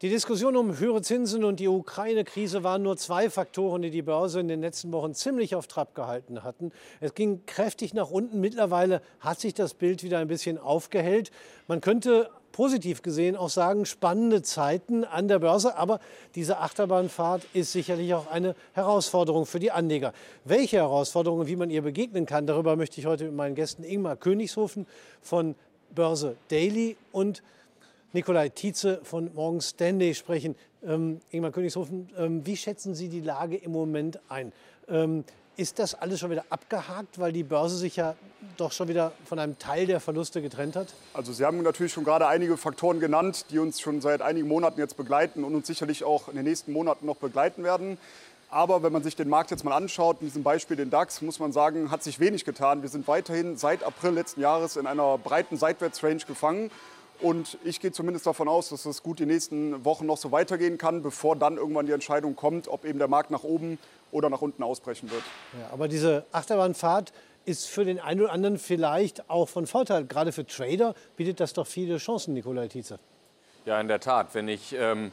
Die Diskussion um höhere Zinsen und die Ukraine-Krise waren nur zwei Faktoren, die die Börse in den letzten Wochen ziemlich auf Trab gehalten hatten. Es ging kräftig nach unten. Mittlerweile hat sich das Bild wieder ein bisschen aufgehellt. Man könnte positiv gesehen auch sagen, spannende Zeiten an der Börse. Aber diese Achterbahnfahrt ist sicherlich auch eine Herausforderung für die Anleger. Welche Herausforderungen, wie man ihr begegnen kann, darüber möchte ich heute mit meinen Gästen Ingmar Königshofen von Börse Daily und Nikolai Tietze von Morgan Stanley sprechen. Ähm, Ingmar Königshofen, ähm, wie schätzen Sie die Lage im Moment ein? Ähm, ist das alles schon wieder abgehakt, weil die Börse sich ja doch schon wieder von einem Teil der Verluste getrennt hat? Also Sie haben natürlich schon gerade einige Faktoren genannt, die uns schon seit einigen Monaten jetzt begleiten und uns sicherlich auch in den nächsten Monaten noch begleiten werden. Aber wenn man sich den Markt jetzt mal anschaut, in diesem Beispiel den DAX, muss man sagen, hat sich wenig getan. Wir sind weiterhin seit April letzten Jahres in einer breiten Seitwärtsrange gefangen. Und ich gehe zumindest davon aus, dass es gut die nächsten Wochen noch so weitergehen kann, bevor dann irgendwann die Entscheidung kommt, ob eben der Markt nach oben oder nach unten ausbrechen wird. Ja, aber diese Achterbahnfahrt ist für den einen oder anderen vielleicht auch von Vorteil. Gerade für Trader bietet das doch viele Chancen, Nikolai Tietze. Ja, in der Tat. Wenn ich ähm,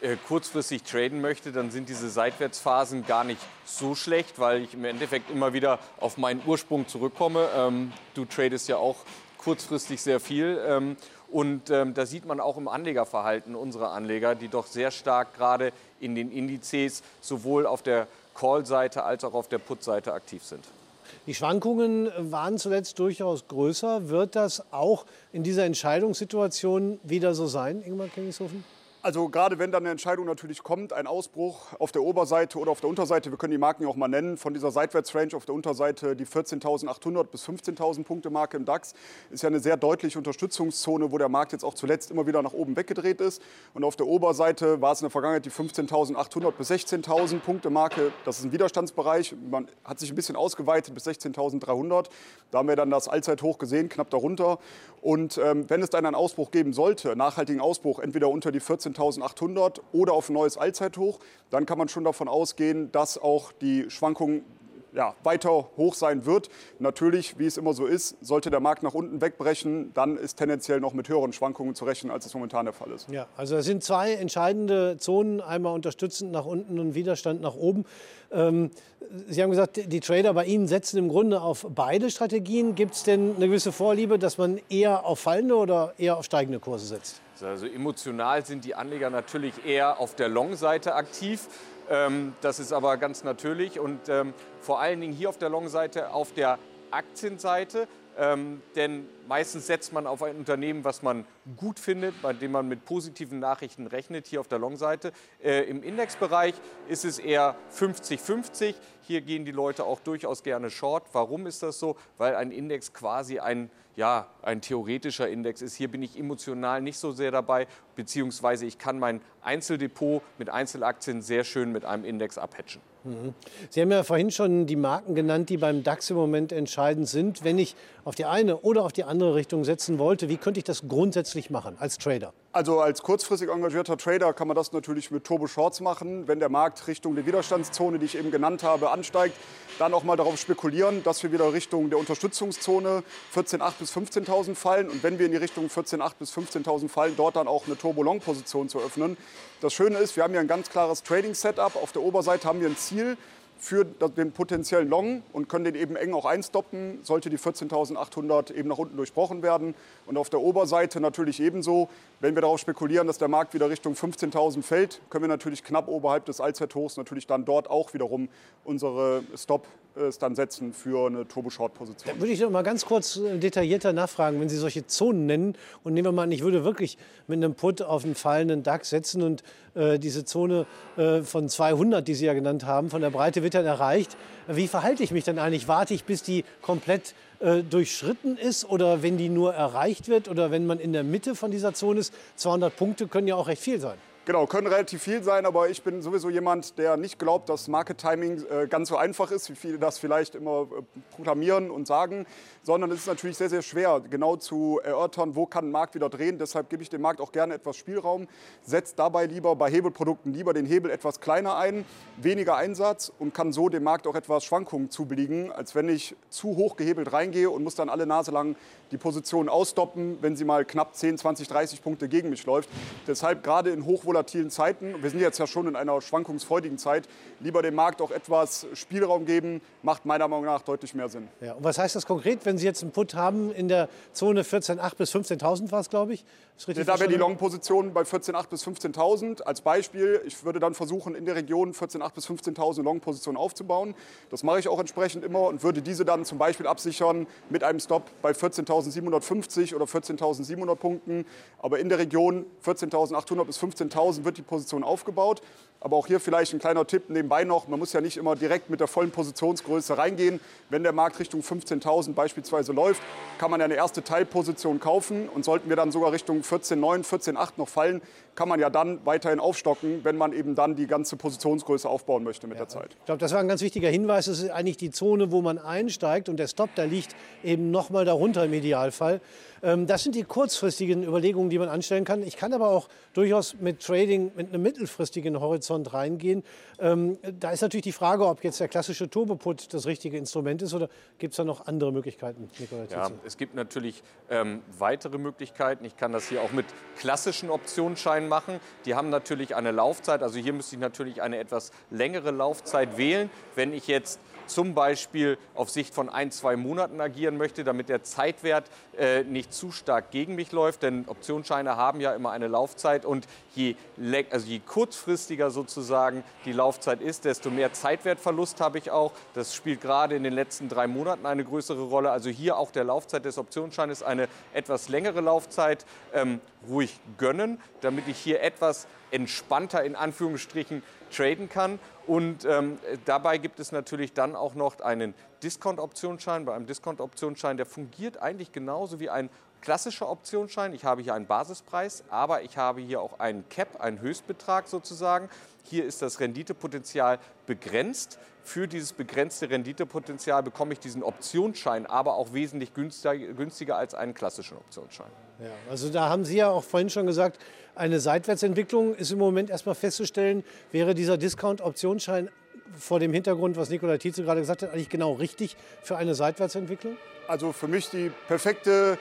äh, kurzfristig traden möchte, dann sind diese Seitwärtsphasen gar nicht so schlecht, weil ich im Endeffekt immer wieder auf meinen Ursprung zurückkomme. Ähm, du tradest ja auch kurzfristig sehr viel. Ähm, und ähm, da sieht man auch im Anlegerverhalten unserer Anleger, die doch sehr stark gerade in den Indizes sowohl auf der Call-Seite als auch auf der Put-Seite aktiv sind. Die Schwankungen waren zuletzt durchaus größer. Wird das auch in dieser Entscheidungssituation wieder so sein, Ingmar Kenningshofen? Also gerade wenn dann eine Entscheidung natürlich kommt, ein Ausbruch auf der Oberseite oder auf der Unterseite, wir können die Marken ja auch mal nennen, von dieser Seitwärtsrange auf der Unterseite die 14.800 bis 15.000 Punkte Marke im DAX, ist ja eine sehr deutliche Unterstützungszone, wo der Markt jetzt auch zuletzt immer wieder nach oben weggedreht ist. Und auf der Oberseite war es in der Vergangenheit die 15.800 bis 16.000 Punkte Marke. Das ist ein Widerstandsbereich. Man hat sich ein bisschen ausgeweitet bis 16.300. Da haben wir dann das Allzeithoch gesehen, knapp darunter. Und ähm, wenn es dann einen Ausbruch geben sollte, nachhaltigen Ausbruch, entweder unter die 14 14.800 oder auf ein neues Allzeithoch, dann kann man schon davon ausgehen, dass auch die Schwankungen ja, weiter hoch sein wird. Natürlich, wie es immer so ist, sollte der Markt nach unten wegbrechen, dann ist tendenziell noch mit höheren Schwankungen zu rechnen, als es momentan der Fall ist. Ja, also es sind zwei entscheidende Zonen, einmal unterstützend nach unten und Widerstand nach oben. Ähm, Sie haben gesagt, die Trader bei Ihnen setzen im Grunde auf beide Strategien. Gibt es denn eine gewisse Vorliebe, dass man eher auf fallende oder eher auf steigende Kurse setzt? Also emotional sind die Anleger natürlich eher auf der Long-Seite aktiv. Ähm, das ist aber ganz natürlich und ähm, vor allen Dingen hier auf der Long-Seite, auf der Aktienseite. Ähm, denn meistens setzt man auf ein Unternehmen, was man gut findet, bei dem man mit positiven Nachrichten rechnet, hier auf der Long-Seite. Äh, Im Indexbereich ist es eher 50-50. Hier gehen die Leute auch durchaus gerne short. Warum ist das so? Weil ein Index quasi ein ja, ein theoretischer Index ist. Hier bin ich emotional nicht so sehr dabei, beziehungsweise ich kann mein Einzeldepot mit Einzelaktien sehr schön mit einem Index abhatchen. Mhm. Sie haben ja vorhin schon die Marken genannt, die beim DAX im Moment entscheidend sind. Wenn ich auf die eine oder auf die andere Richtung setzen wollte, wie könnte ich das grundsätzlich machen als Trader? Also als kurzfristig engagierter Trader kann man das natürlich mit Turbo Shorts machen. Wenn der Markt Richtung der Widerstandszone, die ich eben genannt habe, ansteigt, dann auch mal darauf spekulieren, dass wir wieder Richtung der Unterstützungszone 14.800 bis 15.000 fallen. Und wenn wir in die Richtung 14.800 bis 15.000 fallen, dort dann auch eine Turbo-Long-Position zu öffnen. Das Schöne ist, wir haben hier ein ganz klares Trading-Setup. Auf der Oberseite haben wir ein Ziel für den potenziellen Long und können den eben eng auch einstoppen, sollte die 14.800 eben nach unten durchbrochen werden. Und auf der Oberseite natürlich ebenso, wenn wir darauf spekulieren, dass der Markt wieder Richtung 15.000 fällt, können wir natürlich knapp oberhalb des Allzeithochs natürlich dann dort auch wiederum unsere Stop es dann setzen für eine Turbo-Short-Position. Würde ich noch mal ganz kurz äh, detaillierter nachfragen, wenn Sie solche Zonen nennen. Und nehmen wir mal an, ich würde wirklich mit einem Put auf einen fallenden DAX setzen und äh, diese Zone äh, von 200, die Sie ja genannt haben, von der Breite wird dann erreicht. Wie verhalte ich mich dann eigentlich? Warte ich, bis die komplett äh, durchschritten ist oder wenn die nur erreicht wird oder wenn man in der Mitte von dieser Zone ist? 200 Punkte können ja auch recht viel sein. Genau, können relativ viel sein, aber ich bin sowieso jemand, der nicht glaubt, dass Market Timing äh, ganz so einfach ist, wie viele das vielleicht immer äh, proklamieren und sagen, sondern es ist natürlich sehr, sehr schwer, genau zu erörtern, wo kann ein Markt wieder drehen. Deshalb gebe ich dem Markt auch gerne etwas Spielraum, setzt dabei lieber bei Hebelprodukten lieber den Hebel etwas kleiner ein, weniger Einsatz und kann so dem Markt auch etwas Schwankungen zubilligen, als wenn ich zu hoch gehebelt reingehe und muss dann alle Nase lang die Position ausstoppen, wenn sie mal knapp 10, 20, 30 Punkte gegen mich läuft. Deshalb gerade in hochvolatilen hochvolatilen Zeiten, wir sind jetzt ja schon in einer schwankungsfreudigen Zeit, lieber dem Markt auch etwas Spielraum geben, macht meiner Meinung nach deutlich mehr Sinn. Ja, und was heißt das konkret, wenn Sie jetzt einen Put haben in der Zone 14.8 bis 15.000 war es, glaube ich? Ja, da wäre die Long-Position bei 14.8 bis 15.000. Als Beispiel, ich würde dann versuchen, in der Region 14.8 bis 15.000 Long-Position aufzubauen. Das mache ich auch entsprechend immer und würde diese dann zum Beispiel absichern mit einem Stop bei 14.750 oder 14.700 Punkten. Aber in der Region 14.800 bis 15.000 wird die Position aufgebaut. Aber auch hier vielleicht ein kleiner Tipp nebenbei noch. Man muss ja nicht immer direkt mit der vollen Positionsgröße reingehen. Wenn der Markt Richtung 15.000 beispielsweise läuft, kann man ja eine erste Teilposition kaufen. Und sollten wir dann sogar Richtung 14.9, 14.8 noch fallen, kann man ja dann weiterhin aufstocken, wenn man eben dann die ganze Positionsgröße aufbauen möchte mit ja, der Zeit. Ich glaube, das war ein ganz wichtiger Hinweis. Das ist eigentlich die Zone, wo man einsteigt und der Stop, der liegt eben noch mal darunter im Idealfall. Ähm, das sind die kurzfristigen Überlegungen, die man anstellen kann. Ich kann aber auch durchaus mit Trading mit einem mittelfristigen Horizont reingehen. Ähm, da ist natürlich die Frage, ob jetzt der klassische Turboput das richtige Instrument ist oder gibt es da noch andere Möglichkeiten, Nikolai Ja, es gibt natürlich ähm, weitere Möglichkeiten. Ich kann das hier auch mit klassischen Optionsscheinen machen. Die haben natürlich eine Laufzeit. Also hier müsste ich natürlich eine etwas längere Laufzeit wählen. Wenn ich jetzt zum Beispiel auf Sicht von ein, zwei Monaten agieren möchte, damit der Zeitwert äh, nicht zu stark gegen mich läuft. Denn Optionsscheine haben ja immer eine Laufzeit und je, also je kurzfristiger sozusagen die Laufzeit ist, desto mehr Zeitwertverlust habe ich auch. Das spielt gerade in den letzten drei Monaten eine größere Rolle. Also hier auch der Laufzeit des Optionsscheines eine etwas längere Laufzeit ähm, ruhig gönnen, damit ich hier etwas entspannter in Anführungsstrichen traden kann. Und ähm, dabei gibt es natürlich dann auch noch einen Discount-Optionsschein. Bei einem Discount-Optionsschein, der fungiert eigentlich genauso wie ein klassischer Optionsschein. Ich habe hier einen Basispreis, aber ich habe hier auch einen Cap, einen Höchstbetrag sozusagen. Hier ist das Renditepotenzial begrenzt. Für dieses begrenzte Renditepotenzial bekomme ich diesen Optionsschein aber auch wesentlich günstiger als einen klassischen Optionsschein. Ja, also da haben Sie ja auch vorhin schon gesagt, eine Seitwärtsentwicklung ist im Moment erstmal festzustellen. Wäre dieser Discount-Optionsschein vor dem Hintergrund, was Nikola Tietze gerade gesagt hat, eigentlich genau richtig für eine Seitwärtsentwicklung? Also für mich die perfekte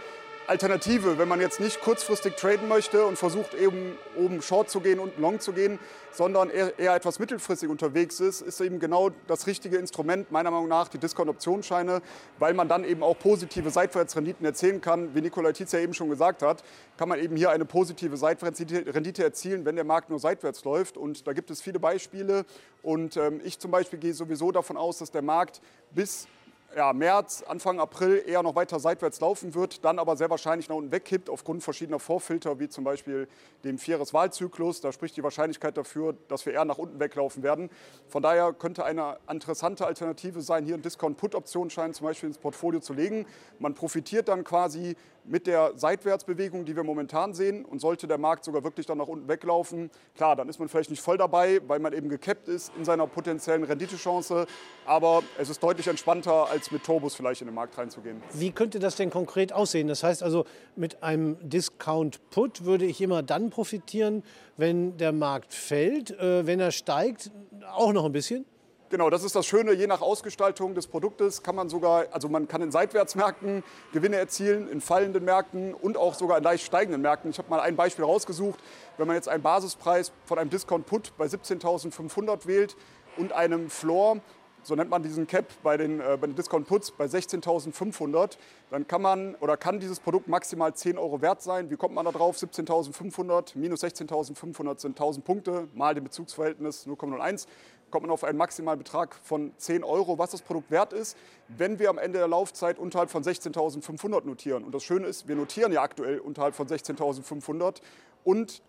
Alternative, wenn man jetzt nicht kurzfristig traden möchte und versucht eben oben Short zu gehen und Long zu gehen, sondern eher, etwas mittelfristig unterwegs ist, ist eben genau das richtige Instrument, meiner Meinung nach, die Discount-Optionsscheine, weil man dann eben auch positive Seitwärtsrenditen erzielen kann. Wie Nikola Tietz ja eben schon gesagt hat, kann man eben hier eine positive Seitwärtsrendite erzielen, wenn der Markt nur seitwärts läuft. Und da gibt es viele Beispiele. Und ähm, ich zum Beispiel gehe sowieso davon aus, dass der Markt bis ja, März, Anfang April eher noch weiter seitwärts laufen wird, dann aber sehr wahrscheinlich nach unten wegkippt aufgrund verschiedener Vorfilter, wie zum Beispiel dem Vieres-Wahlzyklus. Da spricht die Wahrscheinlichkeit dafür, dass wir eher nach unten weglaufen werden. Von daher könnte eine interessante Alternative sein, hier einen Discount-Put-Optionsschein zum Beispiel ins Portfolio zu legen. Man profitiert dann quasi mit der Seitwärtsbewegung, die wir momentan sehen. Und sollte der Markt sogar wirklich dann nach unten weglaufen, klar, dann ist man vielleicht nicht voll dabei, weil man eben gekappt ist in seiner potenziellen Renditechance. Aber es ist deutlich entspannter, als mit Turbos vielleicht in den Markt reinzugehen. Wie könnte das denn konkret aussehen? Das heißt also, mit einem Discount-Put würde ich immer dann profitieren, wenn der Markt fällt. Äh, wenn er steigt, auch noch ein bisschen? Genau, das ist das Schöne. Je nach Ausgestaltung des Produktes kann man sogar, also man kann in Seitwärtsmärkten Gewinne erzielen, in fallenden Märkten und auch sogar in leicht steigenden Märkten. Ich habe mal ein Beispiel rausgesucht. Wenn man jetzt einen Basispreis von einem Discount Put bei 17.500 wählt und einem Floor, so nennt man diesen Cap bei den, äh, den Discount Puts bei 16.500, dann kann man oder kann dieses Produkt maximal 10 Euro wert sein. Wie kommt man da drauf? 17.500 minus 16.500 sind 1000 Punkte mal dem Bezugsverhältnis 0,01 kommt man auf einen maximalen Betrag von 10 Euro, was das Produkt wert ist, wenn wir am Ende der Laufzeit unterhalb von 16.500 notieren. Und das Schöne ist, wir notieren ja aktuell unterhalb von 16.500 und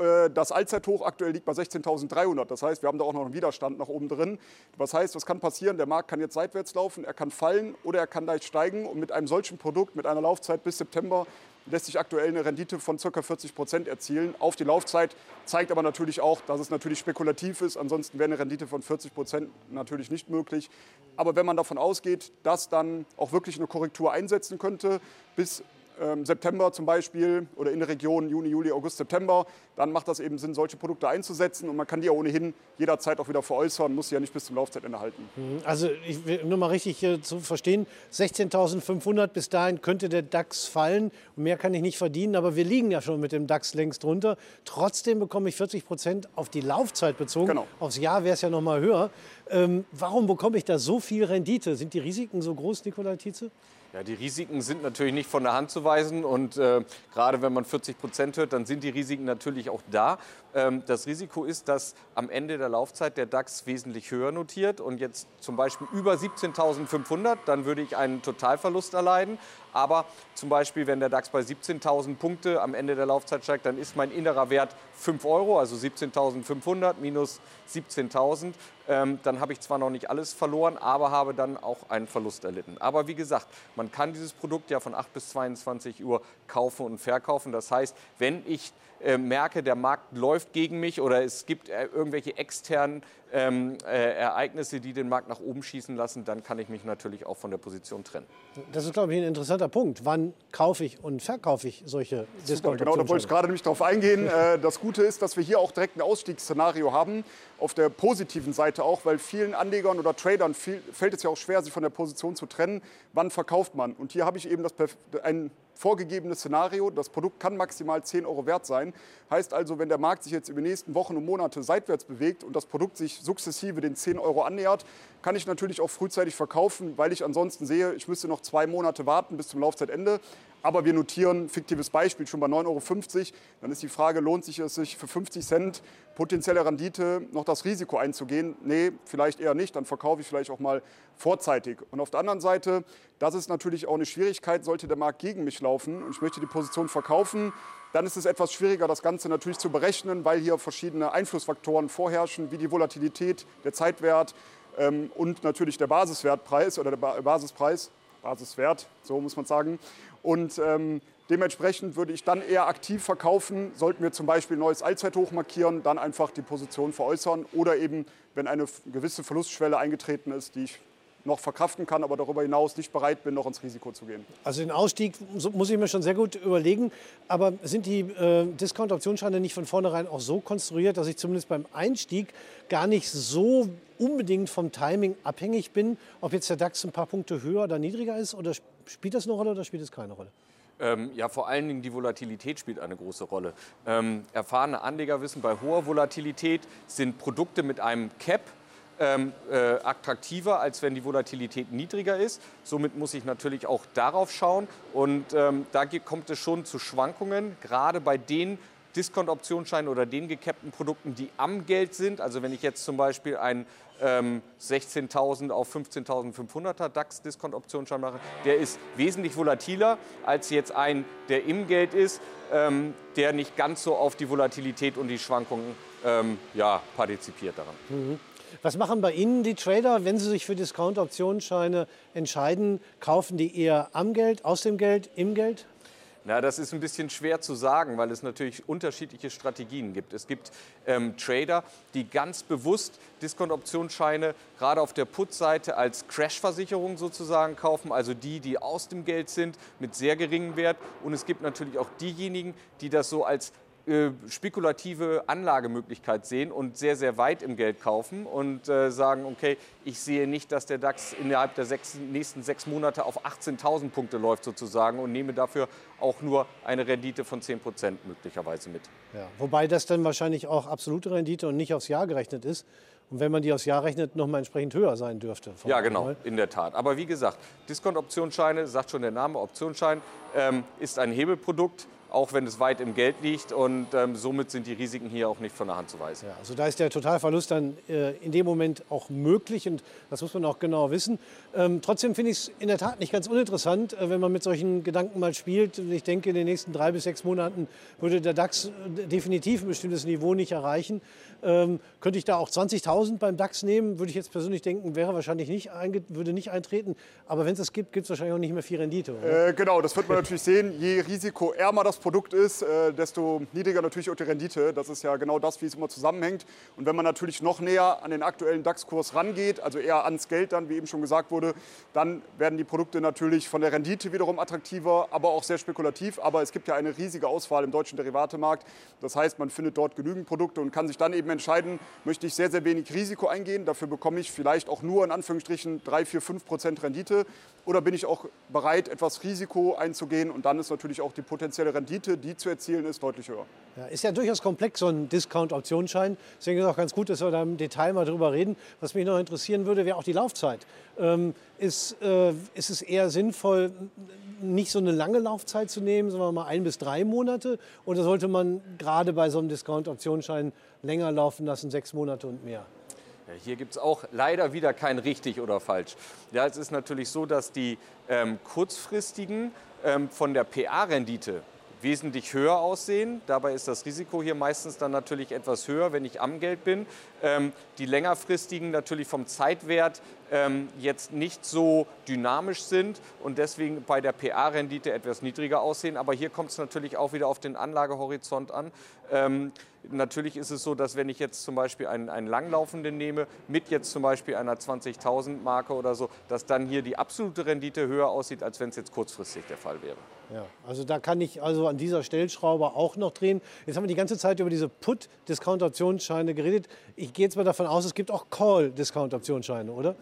äh, das Allzeithoch aktuell liegt bei 16.300. Das heißt, wir haben da auch noch einen Widerstand nach oben drin. Was heißt, was kann passieren? Der Markt kann jetzt seitwärts laufen, er kann fallen oder er kann leicht steigen. Und mit einem solchen Produkt, mit einer Laufzeit bis September, lässt sich aktuell eine Rendite von ca. 40 Prozent erzielen. Auf die Laufzeit zeigt aber natürlich auch, dass es natürlich spekulativ ist. Ansonsten wäre eine Rendite von 40 Prozent natürlich nicht möglich. Aber wenn man davon ausgeht, dass dann auch wirklich eine Korrektur einsetzen könnte, bis September zum Beispiel oder in der Region Juni, Juli, August, September, dann macht das eben Sinn, solche Produkte einzusetzen und man kann die ja ohnehin jederzeit auch wieder veräußern, muss sie ja nicht bis zum Laufzeitende halten. Mhm. Also ich will nur mal richtig zu verstehen, 16.500 bis dahin könnte der DAX fallen und mehr kann ich nicht verdienen, aber wir liegen ja schon mit dem DAX längst drunter. Trotzdem bekomme ich 40 Prozent auf die Laufzeit bezogen. Genau. Aufs Jahr wäre es ja noch mal höher. Ähm, warum bekomme ich da so viel Rendite? Sind die Risiken so groß, Nikolai Tietze? Ja, die Risiken sind natürlich nicht von der Hand zu weisen und äh, gerade wenn man 40 Prozent hört, dann sind die Risiken natürlich auch da. Ähm, das Risiko ist, dass am Ende der Laufzeit der DAX wesentlich höher notiert und jetzt zum Beispiel über 17.500, dann würde ich einen Totalverlust erleiden. Aber zum Beispiel, wenn der DAX bei 17.000 Punkte am Ende der Laufzeit steigt, dann ist mein innerer Wert 5 Euro, also 17.500 minus 17.000. Ähm, dann habe ich zwar noch nicht alles verloren, aber habe dann auch einen Verlust erlitten. Aber wie gesagt, man kann dieses Produkt ja von 8 bis 22 Uhr kaufen und verkaufen. Das heißt, wenn ich äh, merke, der Markt läuft gegen mich oder es gibt äh, irgendwelche externen ähm, äh, Ereignisse, die den Markt nach oben schießen lassen, dann kann ich mich natürlich auch von der Position trennen. Das ist, glaube ich, ein interessanter Punkt. Wann kaufe ich und verkaufe ich solche discount Genau, da wollte ich gerade nämlich darauf eingehen. Äh, das Gute ist, dass wir hier auch direkt ein Ausstiegsszenario haben, auf der positiven Seite auch, weil vielen Anlegern oder Tradern viel, fällt es ja auch schwer, sich von der Position zu trennen. Wann verkauft man? Und hier habe ich eben das, ein vorgegebenes Szenario. Das Produkt kann maximal 10 Euro wert sein. Heißt also, wenn der Markt sich jetzt über die nächsten Wochen und Monate seitwärts bewegt und das Produkt sich sukzessive den 10 Euro annähert, kann ich natürlich auch frühzeitig verkaufen, weil ich ansonsten sehe, ich müsste noch zwei Monate warten bis zum Laufzeitende. Aber wir notieren, fiktives Beispiel, schon bei 9,50 Euro. Dann ist die Frage, lohnt sich es sich für 50 Cent potenzielle Rendite noch das Risiko einzugehen? Nee, vielleicht eher nicht. Dann verkaufe ich vielleicht auch mal vorzeitig. Und auf der anderen Seite, das ist natürlich auch eine Schwierigkeit, sollte der Markt gegen mich laufen und ich möchte die Position verkaufen, dann ist es etwas schwieriger, das Ganze natürlich zu berechnen, weil hier verschiedene Einflussfaktoren vorherrschen, wie die Volatilität, der Zeitwert ähm, und natürlich der Basiswertpreis oder der ba Basispreis, Basiswert, so muss man sagen. Und ähm, dementsprechend würde ich dann eher aktiv verkaufen, sollten wir zum Beispiel ein neues Allzeithoch markieren, dann einfach die Position veräußern oder eben, wenn eine gewisse Verlustschwelle eingetreten ist, die ich noch verkraften kann, aber darüber hinaus nicht bereit bin, noch ins Risiko zu gehen. Also den Ausstieg muss ich mir schon sehr gut überlegen. Aber sind die äh, Discount-Optionsscheine nicht von vornherein auch so konstruiert, dass ich zumindest beim Einstieg gar nicht so unbedingt vom Timing abhängig bin, ob jetzt der DAX ein paar Punkte höher oder niedriger ist? Oder spielt das eine Rolle oder spielt es keine Rolle? Ähm, ja, vor allen Dingen die Volatilität spielt eine große Rolle. Ähm, erfahrene Anleger wissen, bei hoher Volatilität sind Produkte mit einem Cap ähm, äh, attraktiver, als wenn die Volatilität niedriger ist. Somit muss ich natürlich auch darauf schauen. Und ähm, da kommt es schon zu Schwankungen, gerade bei den Discount-Optionsscheinen oder den gecappten Produkten, die am Geld sind. Also wenn ich jetzt zum Beispiel einen ähm, 16.000 auf 15.500er DAX-Discount-Optionsschein mache, der ist wesentlich volatiler als jetzt ein, der im Geld ist, ähm, der nicht ganz so auf die Volatilität und die Schwankungen ähm, ja, partizipiert daran. Mhm. Was machen bei Ihnen die Trader, wenn sie sich für Discount-Optionsscheine entscheiden? Kaufen die eher am Geld, aus dem Geld, im Geld? Na, das ist ein bisschen schwer zu sagen, weil es natürlich unterschiedliche Strategien gibt. Es gibt ähm, Trader, die ganz bewusst Discount-Optionsscheine gerade auf der Put-Seite als Crash-Versicherung sozusagen kaufen, also die, die aus dem Geld sind mit sehr geringem Wert. Und es gibt natürlich auch diejenigen, die das so als äh, spekulative Anlagemöglichkeit sehen und sehr, sehr weit im Geld kaufen und äh, sagen, okay, ich sehe nicht, dass der DAX innerhalb der sechs, nächsten sechs Monate auf 18.000 Punkte läuft sozusagen und nehme dafür auch nur eine Rendite von 10 Prozent möglicherweise mit. Ja, wobei das dann wahrscheinlich auch absolute Rendite und nicht aufs Jahr gerechnet ist. Und wenn man die aufs Jahr rechnet, noch mal entsprechend höher sein dürfte. Ja, genau, Mal. in der Tat. Aber wie gesagt, Discount-Optionsscheine, sagt schon der Name, Optionsschein, ähm, ist ein Hebelprodukt auch wenn es weit im Geld liegt. Und ähm, somit sind die Risiken hier auch nicht von der Hand zu weisen. Ja, also da ist der Totalverlust dann äh, in dem Moment auch möglich und das muss man auch genau wissen. Ähm, trotzdem finde ich es in der Tat nicht ganz uninteressant, äh, wenn man mit solchen Gedanken mal spielt. Ich denke, in den nächsten drei bis sechs Monaten würde der DAX äh, definitiv ein bestimmtes Niveau nicht erreichen. Ähm, könnte ich da auch 20.000 beim DAX nehmen, würde ich jetzt persönlich denken, wäre wahrscheinlich nicht, würde nicht eintreten. Aber wenn es das gibt, gibt es wahrscheinlich auch nicht mehr viel Rendite. Äh, genau, das wird man natürlich sehen. Je risikoärmer das Produkt ist, äh, desto niedriger natürlich auch die Rendite. Das ist ja genau das, wie es immer zusammenhängt. Und wenn man natürlich noch näher an den aktuellen DAX-Kurs rangeht, also eher ans Geld dann, wie eben schon gesagt wurde, dann werden die Produkte natürlich von der Rendite wiederum attraktiver, aber auch sehr spekulativ. Aber es gibt ja eine riesige Auswahl im deutschen Derivatemarkt. Das heißt, man findet dort genügend Produkte und kann sich dann eben entscheiden, möchte ich sehr, sehr wenig Risiko eingehen. Dafür bekomme ich vielleicht auch nur in Anführungsstrichen 3, 4, 5 Prozent Rendite. Oder bin ich auch bereit, etwas Risiko einzugehen und dann ist natürlich auch die potenzielle Rendite, die zu erzielen ist, deutlich höher. Ja, ist ja durchaus komplex, so ein Discount-Optionsschein. Deswegen ist es auch ganz gut, dass wir da im Detail mal drüber reden. Was mich noch interessieren würde, wäre auch die Laufzeit. Ähm, ist, äh, ist es eher sinnvoll, nicht so eine lange Laufzeit zu nehmen, sondern mal ein bis drei Monate? Oder sollte man gerade bei so einem Discount-Optionsschein länger laufen lassen, sechs Monate und mehr? Ja, hier gibt es auch leider wieder kein richtig oder falsch. Ja, es ist natürlich so, dass die ähm, kurzfristigen ähm, von der PA-Rendite wesentlich höher aussehen. Dabei ist das Risiko hier meistens dann natürlich etwas höher, wenn ich am Geld bin. Ähm, die längerfristigen natürlich vom Zeitwert ähm, jetzt nicht so dynamisch sind und deswegen bei der PA-Rendite etwas niedriger aussehen. Aber hier kommt es natürlich auch wieder auf den Anlagehorizont an. Ähm, natürlich ist es so, dass wenn ich jetzt zum Beispiel einen, einen langlaufenden nehme, mit jetzt zum Beispiel einer 20.000 Marke oder so, dass dann hier die absolute Rendite höher aussieht, als wenn es jetzt kurzfristig der Fall wäre. Ja, also da kann ich also an dieser Stellschraube auch noch drehen. Jetzt haben wir die ganze Zeit über diese Put-Discount-Optionsscheine geredet. Ich gehe jetzt mal davon aus, es gibt auch Call-Discount-Optionsscheine, oder?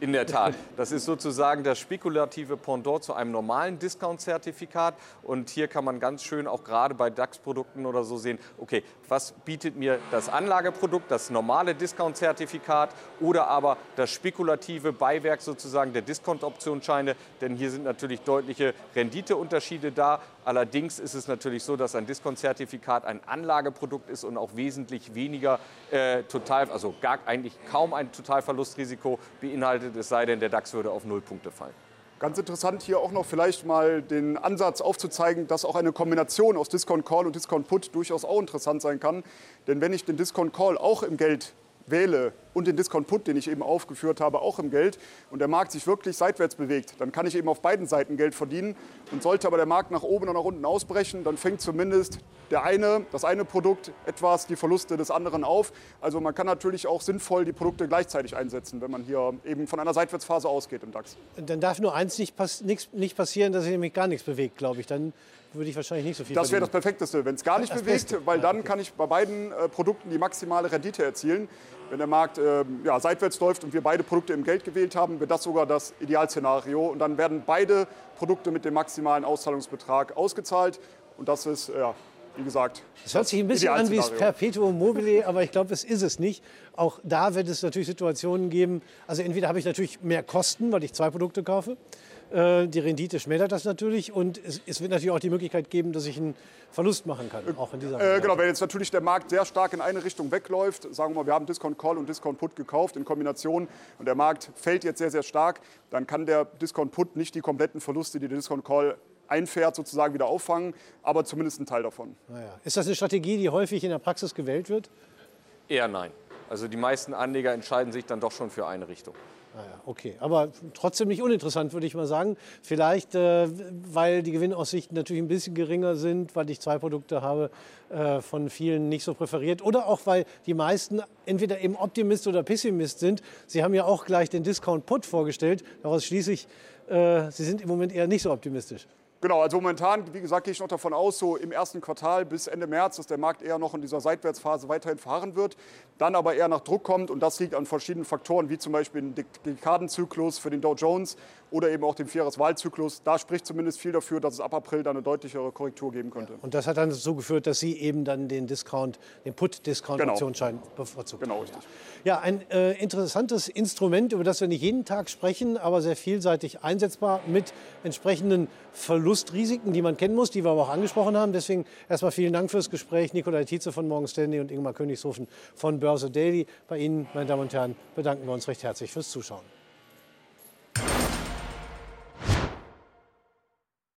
In der Tat. Das ist sozusagen das spekulative Pendant zu einem normalen Discount-Zertifikat. Und hier kann man ganz schön auch gerade bei DAX-Produkten oder so sehen, okay, was bietet mir das Anlageprodukt, das normale Discount-Zertifikat oder aber das spekulative Beiwerk sozusagen der Discount-Optionsscheine. Denn hier sind natürlich deutliche Renditeunterschiede da. Allerdings ist es natürlich so, dass ein Discount-Zertifikat ein Anlageprodukt ist und auch wesentlich weniger äh, total, also gar eigentlich kaum ein Totalverlustrisiko beinhaltet, es sei denn, der DAX würde auf null Punkte fallen. Ganz interessant hier auch noch vielleicht mal den Ansatz aufzuzeigen, dass auch eine Kombination aus Discount Call und Discount Put durchaus auch interessant sein kann. Denn wenn ich den Discount Call auch im Geld wähle und den Discount Put, den ich eben aufgeführt habe, auch im Geld und der Markt sich wirklich seitwärts bewegt, dann kann ich eben auf beiden Seiten Geld verdienen. Und sollte aber der Markt nach oben und nach unten ausbrechen, dann fängt zumindest der eine, das eine Produkt etwas die Verluste des anderen auf. Also man kann natürlich auch sinnvoll die Produkte gleichzeitig einsetzen, wenn man hier eben von einer Seitwärtsphase ausgeht im DAX. Dann darf nur eins nicht, pass nicht passieren, dass sich nämlich gar nichts bewegt, glaube ich. Dann würde ich wahrscheinlich nicht so viel Das wäre das Perfekteste, wenn es gar nicht das bewegt, Beste. weil dann okay. kann ich bei beiden äh, Produkten die maximale Rendite erzielen. Wenn der Markt äh, ja, seitwärts läuft und wir beide Produkte im Geld gewählt haben, wäre das sogar das Idealszenario. Und dann werden beide Produkte mit dem maximalen Auszahlungsbetrag ausgezahlt. Und das ist, ja, wie gesagt. Es hört sich ein bisschen an wie das Perpetuum mobile, aber ich glaube, es ist es nicht. Auch da wird es natürlich Situationen geben. Also entweder habe ich natürlich mehr Kosten, weil ich zwei Produkte kaufe. Äh, die Rendite schmälert das natürlich und es, es, wird natürlich auch die Möglichkeit geben, dass ich einen Verlust machen kann, auch in dieser äh, Genau, wenn jetzt natürlich der Markt sehr stark in eine Richtung wegläuft, sagen wir mal, wir haben Discount Call und Discount Put gekauft in Kombination und der Markt fällt jetzt sehr, sehr stark, dann kann der Discount Put nicht die kompletten Verluste, die der Discount Call einfährt, sozusagen wieder auffangen, aber zumindest ein Teil davon. Naja. Ist das eine Strategie, die häufig in der Praxis gewählt wird? Eher nein. Also die meisten Anleger entscheiden sich dann doch schon für eine Richtung. Ah ja, okay, aber trotzdem nicht uninteressant, würde ich mal sagen. Vielleicht, äh, weil die Gewinnaussichten natürlich ein bisschen geringer sind, weil ich zwei Produkte habe, äh, von vielen nicht so präferiert. Oder auch, weil die meisten entweder eben Optimist oder Pessimist sind. Sie haben ja auch gleich den Discount-Put vorgestellt. Daraus schließe ich, äh, Sie sind im Moment eher nicht so optimistisch. Genau, also momentan, wie gesagt, gehe ich noch davon aus, so im ersten Quartal bis Ende März, dass der Markt eher noch in dieser Seitwärtsphase weiterhin fahren wird, dann aber eher nach Druck kommt und das liegt an verschiedenen Faktoren, wie zum Beispiel den Dekadenzyklus für den Dow Jones oder eben auch dem Vierjahreswahlzyklus. Da spricht zumindest viel dafür, dass es ab April dann eine deutlichere Korrektur geben könnte. Und das hat dann dazu geführt, dass Sie eben dann den Discount, den Put-Discount-Optionsschein genau. bevorzugt Genau, richtig. Ja, ein äh, interessantes Instrument, über das wir nicht jeden Tag sprechen, aber sehr vielseitig einsetzbar mit entsprechenden Verlustrisiken, die man kennen muss, die wir aber auch angesprochen haben. Deswegen erstmal vielen Dank fürs Gespräch, Nikolai Tietze von Morgan Stanley und Ingmar Königshofen von Börse Daily. Bei Ihnen, meine Damen und Herren, bedanken wir uns recht herzlich fürs Zuschauen.